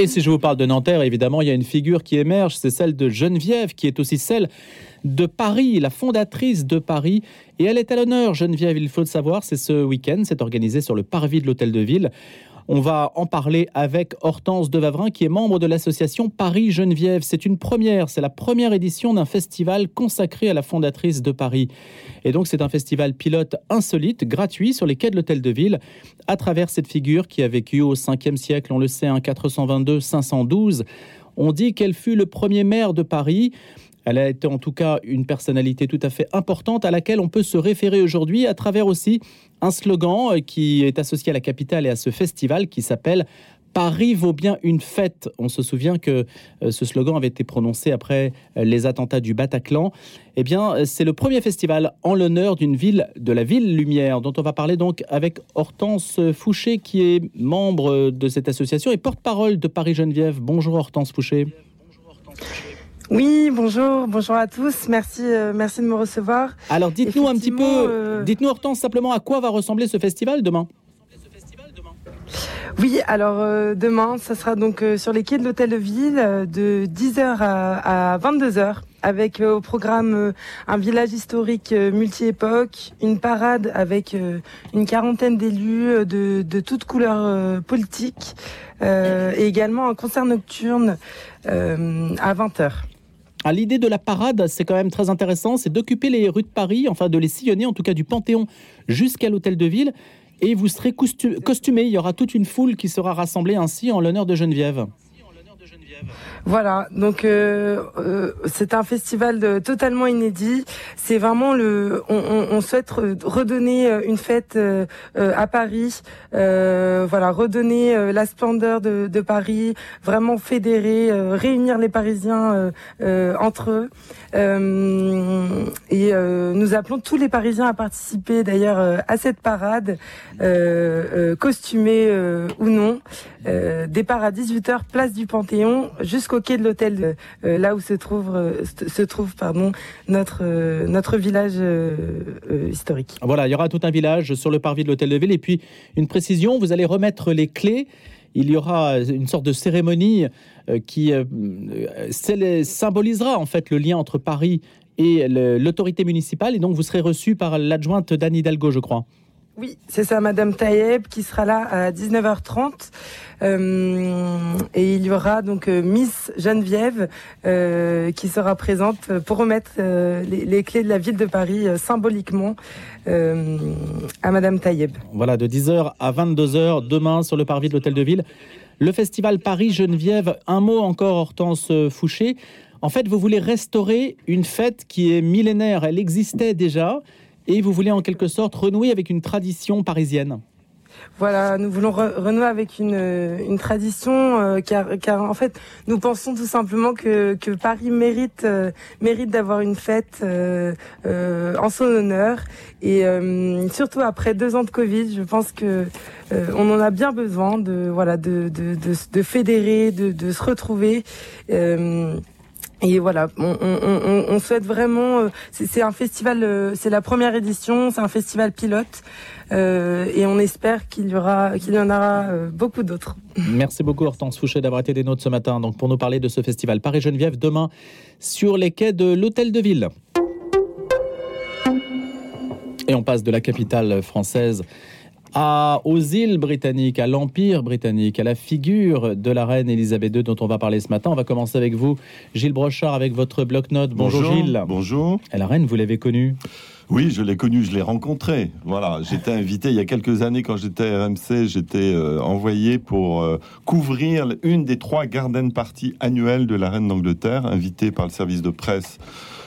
Et si je vous parle de Nanterre, évidemment, il y a une figure qui émerge, c'est celle de Geneviève, qui est aussi celle de Paris, la fondatrice de Paris. Et elle est à l'honneur, Geneviève, il faut le savoir, c'est ce week-end, c'est organisé sur le parvis de l'Hôtel de Ville. On va en parler avec Hortense Devavrin, qui est membre de l'association Paris Geneviève. C'est une première, c'est la première édition d'un festival consacré à la fondatrice de Paris. Et donc c'est un festival pilote insolite, gratuit, sur les quais de l'Hôtel de Ville, à travers cette figure qui a vécu au 5e siècle, on le sait, 422-512. On dit qu'elle fut le premier maire de Paris. Elle a été en tout cas une personnalité tout à fait importante à laquelle on peut se référer aujourd'hui à travers aussi un slogan euh, qui est associé à la capitale et à ce festival qui s'appelle Paris vaut bien une fête. On se souvient que euh, ce slogan avait été prononcé après euh, les attentats du Bataclan. Eh bien, c'est le premier festival en l'honneur d'une ville, de la ville Lumière, dont on va parler donc avec Hortense Fouché, qui est membre de cette association et porte-parole de Paris Geneviève. Bonjour Hortense Fouché. Bonjour Hortense Fouché. Oui, bonjour, bonjour à tous. Merci, euh, merci de me recevoir. Alors, dites-nous un petit peu, euh, dites-nous Hortense simplement à quoi va ressembler ce festival demain? Oui, alors euh, demain, ça sera donc sur les quais de l'hôtel de ville de 10h à, à 22h avec au programme un village historique multi-époque, une parade avec une quarantaine d'élus de, de toutes couleurs politiques et également un concert nocturne à 20h. Ah, l'idée de la parade, c'est quand même très intéressant, c'est d'occuper les rues de Paris, enfin de les sillonner, en tout cas du Panthéon jusqu'à l'Hôtel de Ville, et vous serez costumé. Il y aura toute une foule qui sera rassemblée ainsi en l'honneur de Geneviève. Voilà, donc euh, euh, c'est un festival totalement inédit. C'est vraiment le, on, souhaite redonner euh, une fête à Paris, voilà, redonner la splendeur de, de, Paris, vraiment fédérer, réunir les Parisiens entre eux. et nous appelons tous les Parisiens à participer d'ailleurs à cette parade, costumés ou non. Départ à 18h, place du Panthéon, jusqu'au quai de l'hôtel, euh, là où se trouve, euh, se trouve pardon, notre, euh, notre village historique. Voilà, il y aura tout un village sur le parvis de l'hôtel de ville. Et puis, une précision, vous allez remettre les clés. Il y aura une sorte de cérémonie qui symbolisera en fait le lien entre Paris et l'autorité municipale. Et donc, vous serez reçu par l'adjointe d'Anne Hidalgo, je crois. Oui, c'est ça, Madame Taïeb, qui sera là à 19h30. Euh, et il y aura donc euh, Miss Geneviève euh, qui sera présente pour remettre les, clés de la ville de Paris symboliquement à Madame Taïeb. Voilà, de 10h à 22h demain sur le parvis de l'Hôtel de Ville. Le festival Paris Geneviève, un mot encore Hortense Fouché. En fait, vous voulez restaurer une fête qui est millénaire, elle existait déjà et vous voulez en quelque sorte renouer avec une tradition parisienne. Voilà, nous voulons renouer avec une, une tradition euh, car, car en fait nous pensons tout simplement que, que Paris mérite euh, mérite d'avoir une fête euh, en son honneur et surtout après deux ans de Covid, je pense que on en a bien besoin de voilà de de, de, de fédérer, de, de se retrouver. Et voilà, on, souhaite vraiment. Euh, c'est un festival, euh, c'est la première édition, c'est un festival pilote, euh, et on espère qu'il y aura, qu'il y en aura beaucoup d'autres. Merci beaucoup Hortense Fouché d'avoir été des nôtres ce matin. Donc pour nous parler de ce festival Paris Geneviève demain sur les quais de l'Hôtel de Ville. Et on passe de la capitale française à, aux îles britanniques, à l'Empire britannique, à la figure de la reine Elisabeth II dont on va parler ce matin. On va commencer avec vous, Gilles Brochard, avec votre bloc-notes. Bonjour, Gilles. Bonjour. Et la reine, vous l'avez connue? Oui, je l'ai connue, je l'ai rencontrée. Voilà, j'étais invité il y a quelques années quand j'étais à RMC, j'étais euh, envoyé pour euh, couvrir une des trois garden parties annuelles de la reine d'Angleterre, invité par le service de presse.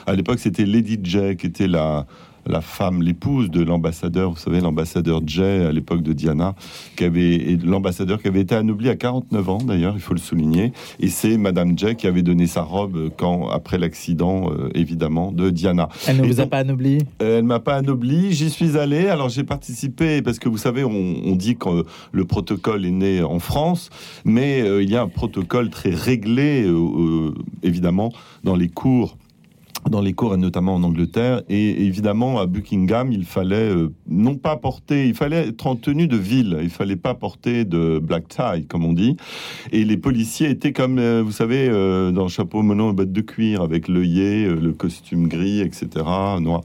À l'époque, c'était Lady Jack, qui était la la femme, l'épouse de l'ambassadeur, vous savez, l'ambassadeur Jay à l'époque de Diana, qui avait, l'ambassadeur qui avait été anobli à 49 ans d'ailleurs, il faut le souligner, et c'est Madame Jay qui avait donné sa robe quand, après l'accident, euh, évidemment, de Diana. Elle ne vous a pas anobli? euh, Elle m'a pas anobli, j'y suis allé, alors j'ai participé, parce que vous savez, on, dit que le protocole est né en France, mais euh, il y a un protocole très réglé, évidemment, dans les cours dans les cours, et notamment en Angleterre. Et évidemment, à Buckingham, il fallait euh, non pas porter, il fallait être en tenue de ville, il fallait pas porter de black tie, comme on dit. Et les policiers étaient comme, euh, vous savez, euh, dans le chapeau melon et bottes de cuir, avec l'œillet, le costume gris, etc., noir.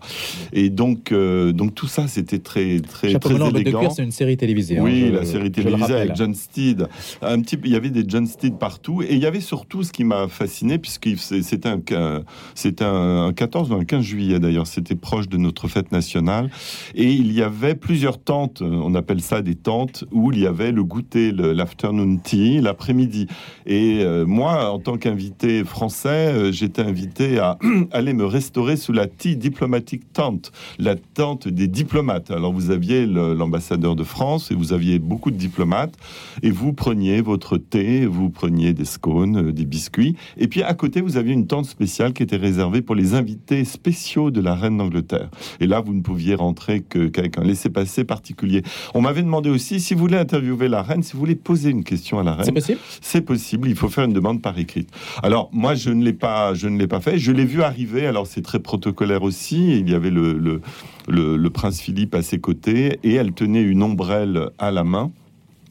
Et donc, donc tout ça, c'était très, très, chapeau très melon, élégant. de cuir, c'est une série télévisée. hein, Oui, je- la série télévisée avec John Steed. Un petit, il y avait des John Steed partout, et il y avait surtout ce qui m'a fasciné, puisque c'était un, un- c'était un 14 ou un 15 juillet d'ailleurs, c'était proche de notre fête nationale, et il y avait plusieurs tentes, on appelle ça des tentes, où il y avait le goûter, l'afternoon tea, l'après-midi. Et euh, moi, en tant qu'invité français, euh, j'étais invité à aller me restaurer sous la Tea Diplomatic Tent, la tente des diplomates. Alors vous aviez l'ambassadeur de France et vous aviez beaucoup de diplomates et vous preniez votre thé, vous preniez des scones, euh, des biscuits et puis à côté vous aviez une tente spéciale qui était réservée pour les invités spéciaux de la reine d'Angleterre. Et là vous ne pouviez rentrer que- qu'avec un laissez-passer particulier. On m'avait demandé aussi si vous voulez interviewer la reine, si vous voulez poser une question à la C'est reine. possible? C'est possible, il faut faire une demande par écrit. Alors moi je ne l'ai pas, je ne l'ai pas fait. Je l'ai vu arriver. Alors c'est très protocolaire aussi. Il y avait le, le, le- le prince Philippe à ses côtés et elle tenait une ombrelle à la main.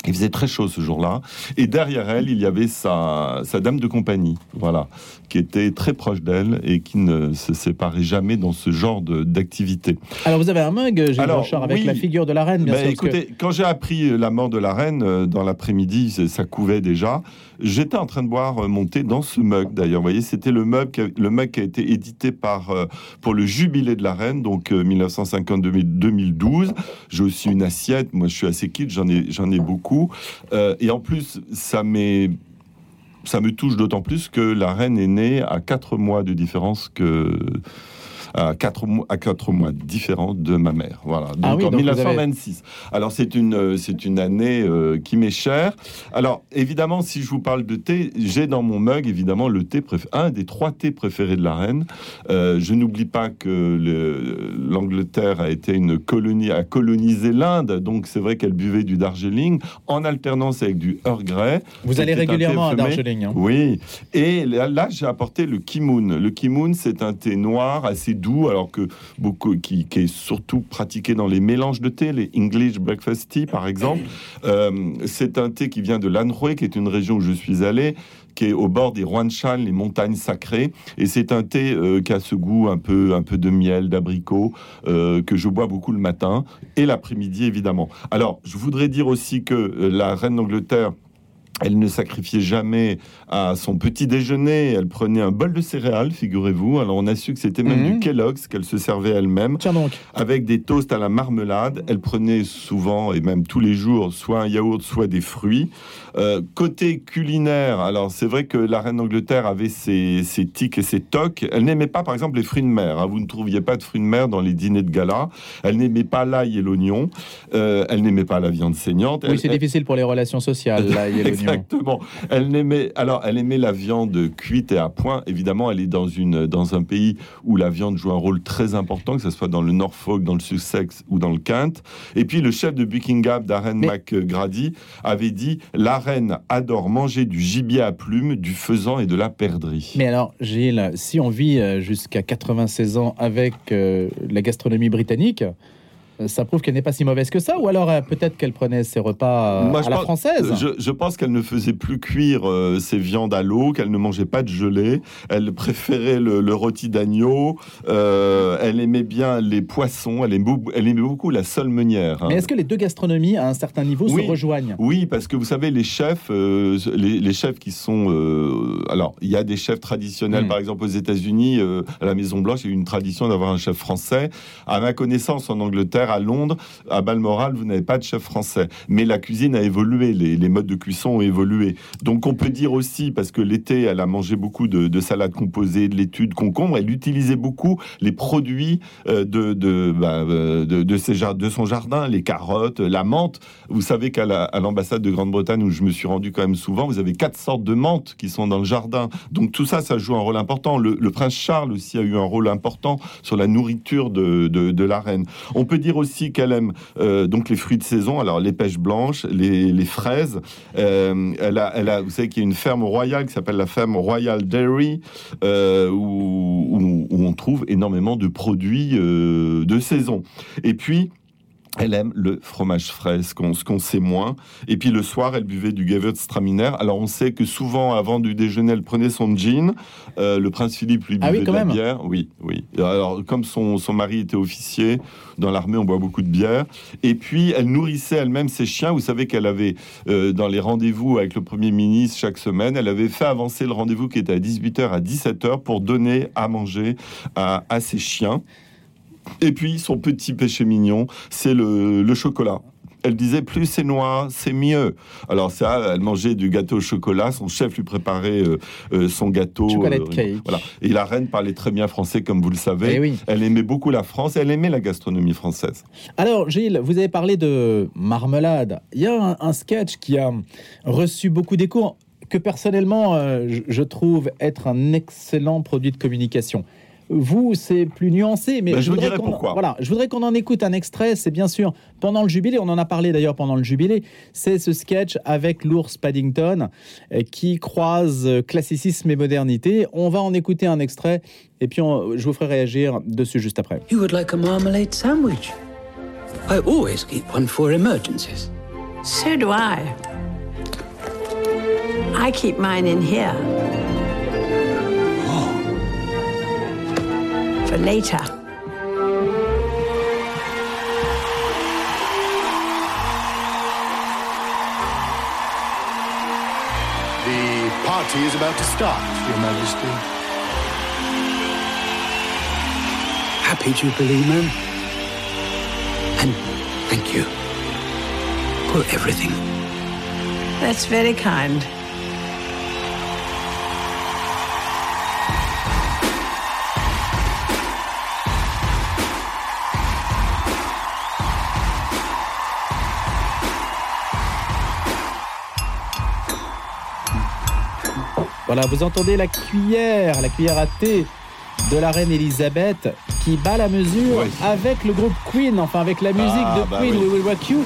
Il faisait très chaud ce jour-là. Et derrière elle, il y avait sa, sa dame de compagnie, voilà, qui était très proche d'elle et qui ne se séparait jamais dans ce genre de- d'activité. Alors, vous avez un mug, Gilles Alors, Blanchard, avec oui. la figure de la reine, bien Ben, sûr. que- écoutez, quand j'ai appris la mort de la reine euh, dans l'après-midi, ça couvait déjà. J'étais en train de boire euh, mon thé dans ce mug. D'ailleurs, vous voyez, c'était le mug, qui a- le mug qui a été édité par euh, pour le jubilé de la reine, donc euh, 1950-2012. J'ai aussi une assiette. Moi, je suis assez quitte, j'en ai, j'en ai beaucoup. Euh, et en plus, ça ça me touche d'autant plus que la reine est née à quatre mois de différence que à quatre mois à quatre mois différents de ma mère. Voilà. Donc Ah oui, en donc avez- 1926. Alors c'est une euh, c'est une année euh, qui m'est chère. Alors évidemment, si je vous parle de thé, j'ai dans mon mug évidemment le thé préf- un des trois thés préférés de la reine. Euh, je n'oublie pas que le- l'Angleterre a été une colonie a colonisé l'Inde, donc c'est vrai qu'elle buvait du Darjeeling en alternance avec du Earl Grey. Vous allez régulièrement à. Darjeeling. hein. Oui, et là, là, j'ai apporté le kimoun. Le kimoun, c'est un thé noir assez doux, alors que beaucoup qui, est surtout pratiqué dans les mélanges de thé, les English breakfast tea par exemple. Euh, c'est un thé qui vient de l'Anhui, qui est une région où je suis allé qui est au bord des Huanshan, les montagnes sacrées, et c'est un thé euh, qui a ce goût un peu, un peu de miel, d'abricot, euh, que je bois beaucoup le matin et l'après-midi évidemment. Alors, je voudrais dire aussi que la reine d'Angleterre elle ne sacrifiait jamais à son petit déjeuner. Elle prenait un bol de céréales, figurez-vous. Alors on a su que c'était même Mhm. du Kellogg's qu'elle se servait elle-même, Tiens donc. avec des toasts à la marmelade. Elle prenait souvent et même tous les jours soit un yaourt, soit des fruits. Euh, côté culinaire, alors c'est vrai que la reine d'Angleterre avait ses, ses tics et ses tocs. Elle n'aimait pas, par exemple, les fruits de mer. hein. Vous ne trouviez pas de fruits de mer dans les dîners de gala. Elle n'aimait pas l'ail et l'oignon. Euh, elle n'aimait pas la viande saignante. Oui, c'est difficile pour les relations sociales, là, il y a l'oignon. Exactement. Elle aimait, alors, elle aimait la viande cuite et à point. Évidemment, elle est dans, une, dans un pays où la viande joue un rôle très important, que ce soit dans le Norfolk, dans le Sussex ou dans le Kent. Et puis, le chef de Buckingham, Darren Mais- McGrady, avait dit La reine adore manger du gibier à plumes, du faisan et de la perdrix. Mais alors, Gilles, si on vit euh, jusqu'à 96 ans avec euh, la gastronomie britannique, ça prouve qu'elle n'est pas si mauvaise que ça Ou alors euh, peut-être qu'elle prenait ses repas euh, Moi, à je la pense- française Je, je pense qu'elle ne faisait plus cuire euh, ses viandes à l'eau, qu'elle ne mangeait pas de gelée. Elle préférait le, le rôti d'agneau. Euh, elle aimait bien les poissons. Elle aimait, beaucoup- elle aimait beaucoup la solmenière. hein. Mais est-ce que les deux gastronomies, à un certain niveau, Oui. se rejoignent? Oui, parce que vous savez, les chefs, euh, les, les chefs qui sont. euh, alors, il y a des chefs traditionnels, Mm. par exemple aux États-Unis, euh, à la Maison Blanche, il y a eu une tradition d'avoir un chef français. À ma connaissance, en Angleterre, à Londres, à Balmoral, vous n'avez pas de chef français. Mais la cuisine a évolué, les, modes de cuisson ont évolué. Donc, on peut dire aussi, parce que l'été, elle a mangé beaucoup de, de salades composées, de laitue, de concombre, elle utilisait beaucoup les produits euh, de, bah, euh, de, de ses de son jardin, les carottes, la menthe. Vous savez qu'à l'ambassade de Grande-Bretagne, où je me suis rendu quand même souvent, vous avez quatre sortes de menthes qui sont dans le jardin. Donc tout ça, ça joue un rôle important. Le, le prince Charles aussi a eu un rôle important sur la nourriture de, de la reine. On peut dire aussi qu'elle aime euh, donc les fruits de saison, alors les pêches blanches, les, fraises. Euh, elle, a, elle vous savez qu'il y a une ferme royale qui s'appelle la ferme Royal Dairy, euh, où, où, on trouve énormément de produits de saison. Et puis, elle aime le fromage frais, ce qu'on qu sait moins. Et puis le soir, elle buvait du Gewürztraminer. Alors on sait que souvent, avant du déjeuner, elle prenait son gin. Euh, le prince Philippe lui buvait ah oui, de la même. bière. Oui, oui. Alors comme son, son mari était officier, dans l'armée, on boit beaucoup de bière. Et puis elle nourrissait elle-même ses chiens. Vous savez qu'elle avait, euh, dans les rendez-vous avec le Premier ministre chaque semaine, elle avait fait avancer le rendez-vous qui était à 18h à 17h pour donner à manger à, à ses chiens. Et puis, son petit péché mignon, c'est le, le, chocolat. Elle disait plus c'est noir, c'est mieux. Alors ça, elle mangeait du gâteau au chocolat. Son chef lui préparait euh, euh, son gâteau. Chocolate euh, cake. Voilà. Et la reine parlait très bien français, comme vous le savez. Eh oui. Elle aimait beaucoup la France. Elle aimait la gastronomie française. Alors Gilles, vous avez parlé de marmelade. Il y a un, un sketch qui a reçu beaucoup d'écho que personnellement je trouve être un excellent produit de communication. Vous, c'est plus nuancé, mais ben, je, je vous dirai qu'on, pourquoi. Voilà, je voudrais qu'on en écoute un extrait. C'est bien sûr pendant le jubilé. On en a parlé d'ailleurs pendant le jubilé. C'est ce sketch avec l'ours Paddington euh, qui croise classicisme et modernité. On va en écouter un extrait et puis on, je vous ferai réagir dessus juste après. You would like a marmalade sandwich? I always keep one for emergencies. So do I. I keep mine in here. For later. The party is about to start, Your Majesty. Happy Jubilee, ma'am. And thank you for everything. That's very kind. Voilà, vous entendez la cuillère, la cuillère à thé de la reine Elisabeth qui bat la mesure avec le groupe Queen, enfin avec la musique Ah, de bah Queen, oui. We Will Rock You.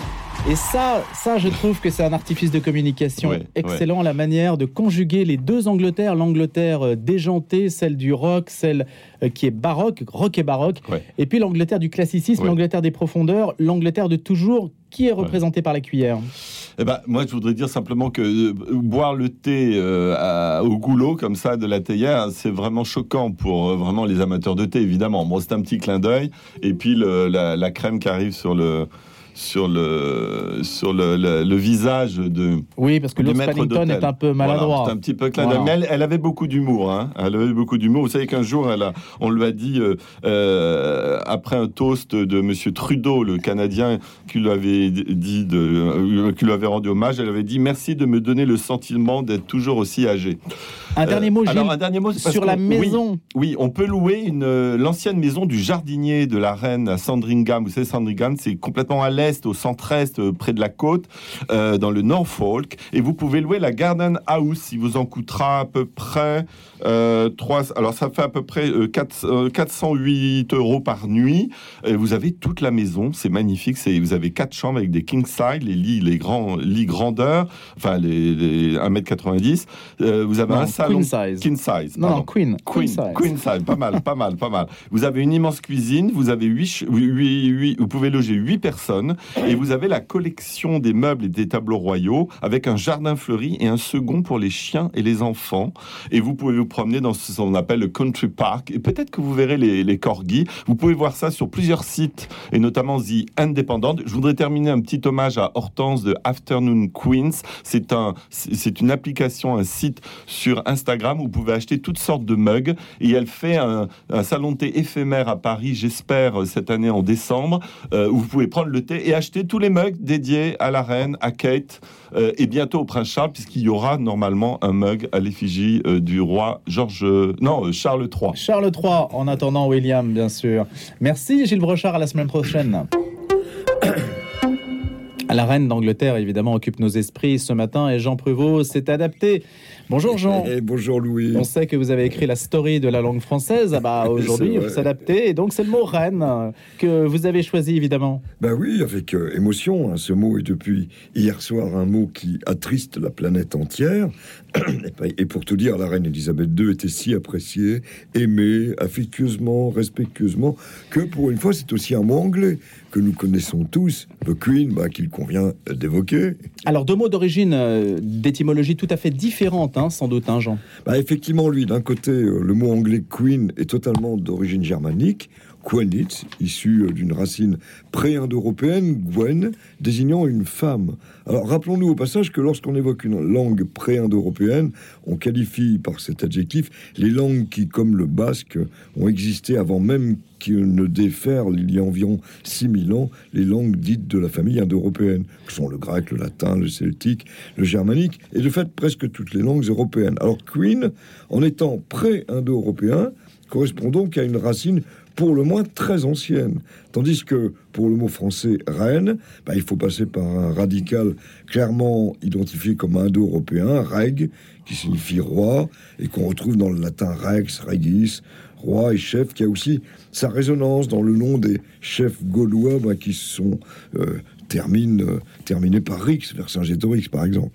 Et ça, ça, je trouve que c'est un artifice de communication Ouais, excellent, la manière de conjuguer les deux Angleterres, l'Angleterre euh, déjantée, celle du rock, celle euh, qui est baroque, rock et baroque, Ouais. et puis l'Angleterre du classicisme, l'Angleterre des profondeurs, l'Angleterre de toujours, qui est représentée par la cuillère. Eh ben, moi, je voudrais dire simplement que euh, boire le thé euh, à- au goulot comme ça de la théière, c'est vraiment choquant pour euh, vraiment les amateurs de thé, évidemment. Bon, c'est un petit clin d'œil. Et puis le- la, la crème qui arrive sur le sur le sur le, le- le visage de Oui, parce que maître Paddington est un peu maladroit. Voilà, c'est un petit peu clin d'œil. Voilà. Mais elle, elle avait beaucoup d'humour. Hein. Elle avait beaucoup d'humour. Vous savez qu'un jour, elle a, on lui a dit, euh, euh, après un toast de Monsieur Trudeau, le Canadien, qui lui avait dit, de, euh, qui lui avait rendu hommage, elle avait dit merci de me donner le sentiment d'être toujours aussi âgé. Un dernier mot, Gilles, alors un dernier mot sur la qu'on- oui, maison. oui, on peut louer une l'ancienne maison du jardinier de la reine à Sandringham. Vous savez, Sandringham, c'est complètement à au centre-est, euh, près de la côte, euh, dans le Norfolk. Et vous pouvez louer la Garden House. Il vous en coûtera à peu près euh, 3... Alors, ça fait à peu près euh, 4, euh, 408 euros par nuit. Et vous avez toute la maison. C'est magnifique. C'est, vous avez quatre chambres avec des king size, les lits, les grands lits grandeur, enfin les, les 1m90. Euh, vous avez Non, un salon queen size. king size. Non, Queen. Queen, size. Queen size, pas mal, pas mal, pas mal. Vous avez une immense cuisine, vous avez huit, ch- huit- huit- huit- vous pouvez loger huit personnes et vous avez la collection des meubles et des tableaux royaux avec un jardin fleuri et un second pour les chiens et les enfants. Et vous pouvez vous promener dans ce qu'on appelle le country park et peut-être que vous verrez les, corgis. Vous pouvez voir ça sur plusieurs sites et notamment The Independent. Je voudrais terminer un petit hommage à Hortense de Afternoon Queens. C'est un, c'est une application, un site sur Instagram où vous pouvez acheter toutes sortes de mugs et elle fait un, salon thé éphémère à Paris, j'espère cette année en décembre, euh, où vous pouvez prendre le thé et acheter tous les mugs dédiés à la reine, à Kate euh, et bientôt au prince Charles puisqu'il y aura normalement un mug à l'effigie euh, du roi Georges, non euh, Charles III. Charles III, en attendant William, bien sûr. Merci Gilles Brochard, à la semaine prochaine. La reine d'Angleterre, évidemment, occupe nos esprits ce matin et Jean Pruvot s'est adapté. Bonjour Jean. Et bonjour Louis. On sait que vous avez écrit la story de la langue française. Ah bah, aujourd'hui, vous vrai. s'adaptez. Et donc, c'est le mot reine que vous avez choisi, évidemment. Ben oui, avec euh, émotion. hein. Ce mot est depuis hier soir un mot qui attriste la planète entière. Et Et pour tout dire, la reine Elisabeth II était si appréciée, aimée, affectueusement, respectueusement, que pour une fois, c'est aussi un mot anglais que nous connaissons tous, the Queen, bah, qu'il convient d'évoquer. Alors, deux mots d'origine, euh, d'étymologie tout à fait différente, hein, sans doute, hein, Jean. Bah, effectivement, lui, d'un côté, euh, le mot anglais queen est totalement d'origine germanique, quenit, issu euh, d'une racine pré-indo-européenne, gwen, désignant une femme. Alors, rappelons-nous au passage que lorsqu'on évoque une langue pré-indo-européenne, on qualifie par cet adjectif les langues qui, comme le basque, ont existé avant même qu'il ne déferle, il y a environ 6000 ans, les langues dites de la famille indo-européenne, que sont le grec, le latin, le celtique, le germanique, et de fait presque toutes les langues européennes. Alors Queen, en étant pré-indo-européen, correspond donc à une racine pour le moins très ancienne. Tandis que pour le mot français reine, bah, il faut passer par un radical clairement identifié comme indo-européen, reg, qui signifie roi, et qu'on retrouve dans le latin rex, regis, roi et chef, qui a aussi sa résonance dans le nom des chefs gaulois bah, qui sont euh, terminent, euh, terminés par Rix, par exemple.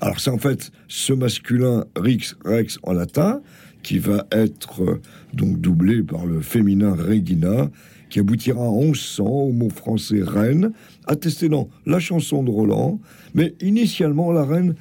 Alors c'est en fait ce masculin Rix, Rex en latin, qui va être euh, donc doublé par le féminin Regina, qui aboutira en 1100 au mot français reine, attesté dans la chanson de Roland, mais initialement la reine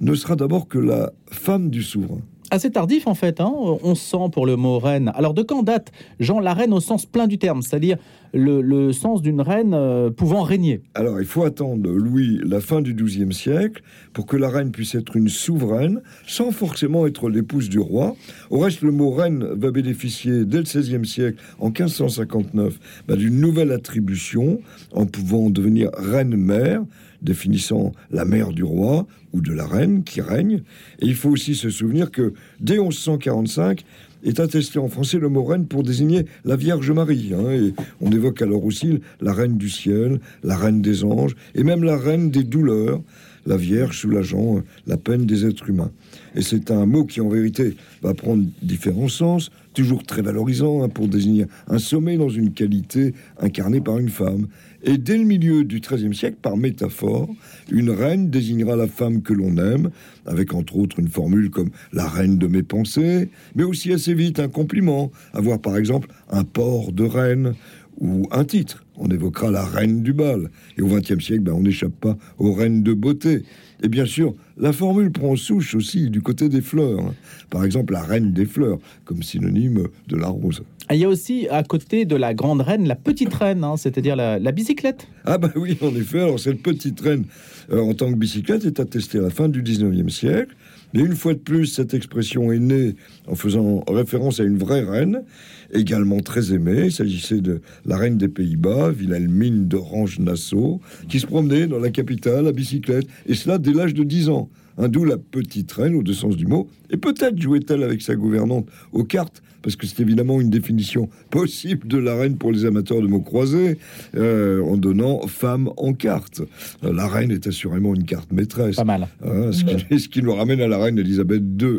ne sera d'abord que la femme du souverain. Assez tardif, en fait, hein, on sent pour le mot reine. Alors, de quand date, Jean, la reine au sens plein du terme, c'est-à-dire le, le sens d'une reine euh, pouvant régner? Alors, il faut attendre Louis la fin du XIIe siècle pour que la reine puisse être une souveraine sans forcément être l'épouse du roi. Au reste, le mot reine va bénéficier dès le XVIe siècle, en 1559, bah, d'une nouvelle attribution en pouvant devenir reine-mère, définissant la mère du roi ou de la reine qui règne. Et il faut aussi se souvenir que dès 1145, est attesté en français le mot reine pour désigner la Vierge Marie. hein, et on évoque alors aussi la reine du ciel, la reine des anges, et même la reine des douleurs, la Vierge soulageant euh, la peine des êtres humains. Et c'est un mot qui en vérité va prendre différents sens, toujours très valorisant hein, pour désigner un sommet dans une qualité incarnée par une femme. Et dès le milieu du XIIIe siècle, par métaphore, une reine désignera la femme que l'on aime, avec entre autres une formule comme la reine de mes pensées, mais aussi assez vite un compliment, avoir par exemple un port de reine ou un titre. On évoquera la reine du bal. Et au XXe siècle, ben, on n'échappe pas aux reines de beauté. Et bien sûr, la formule prend souche aussi du côté des fleurs. Par exemple, la reine des fleurs, comme synonyme de la rose. Et Il y a aussi, à côté de la grande reine, la petite reine, hein, c'est-à-dire la, la bicyclette. Ah bah oui, en effet. Alors cette petite reine euh, en tant que bicyclette est attestée à la fin du 19e siècle. Mais une fois de plus, cette expression est née en faisant référence à une vraie reine, également très aimée. Il s'agissait de la reine des Pays-Bas, Wilhelmine d'Orange-Nassau, qui se promenait dans la capitale à bicyclette, et cela dès l'âge de 10 ans. Hein, D'où la petite reine, au deux sens du mot. Et peut-être jouait-elle avec sa gouvernante aux cartes, parce que c'est évidemment une définition possible de la reine pour les amateurs de mots croisés, euh, en donnant femme en carte. Euh, La reine est assurément une carte maîtresse. Pas mal. Hein, ce, qui, ce qui nous ramène à la reine Elisabeth II,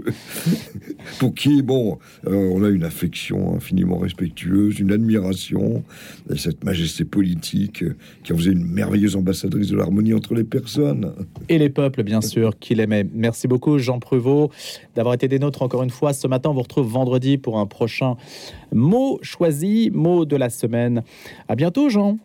pour qui, bon, euh, on a une affection infiniment respectueuse, une admiration, et cette majesté politique qui en faisait une merveilleuse ambassadrice de l'harmonie entre les personnes. Et les peuples, bien sûr, qui Merci beaucoup, Jean Pruvot, d'avoir été des nôtres encore une fois. Ce matin, on vous retrouve vendredi pour un prochain mot choisi, mot de la semaine. À bientôt, Jean.